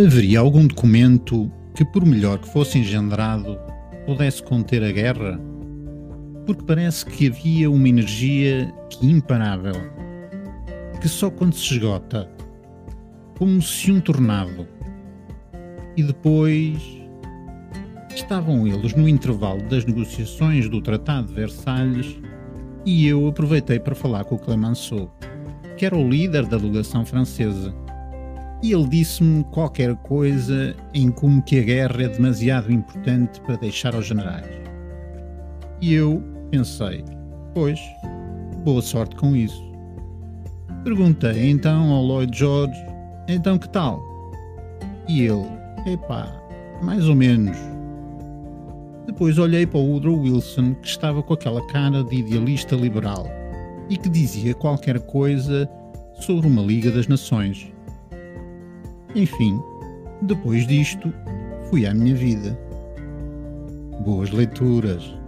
Haveria algum documento que, por melhor que fosse engendrado, pudesse conter a guerra? Porque parece que havia uma energia que imparável, que só quando se esgota, como se um tornado. E depois estavam eles no intervalo das negociações do Tratado de Versalhes e eu aproveitei para falar com o Clemenceau, que era o líder da delegação francesa e ele disse-me qualquer coisa em como que a guerra é demasiado importante para deixar aos generais. E eu pensei, pois, boa sorte com isso. Perguntei então ao Lloyd George, então que tal? E ele, epá, mais ou menos. Depois olhei para o Woodrow Wilson, que estava com aquela cara de idealista liberal e que dizia qualquer coisa sobre uma Liga das Nações. Enfim, depois disto, fui à minha vida. Boas leituras.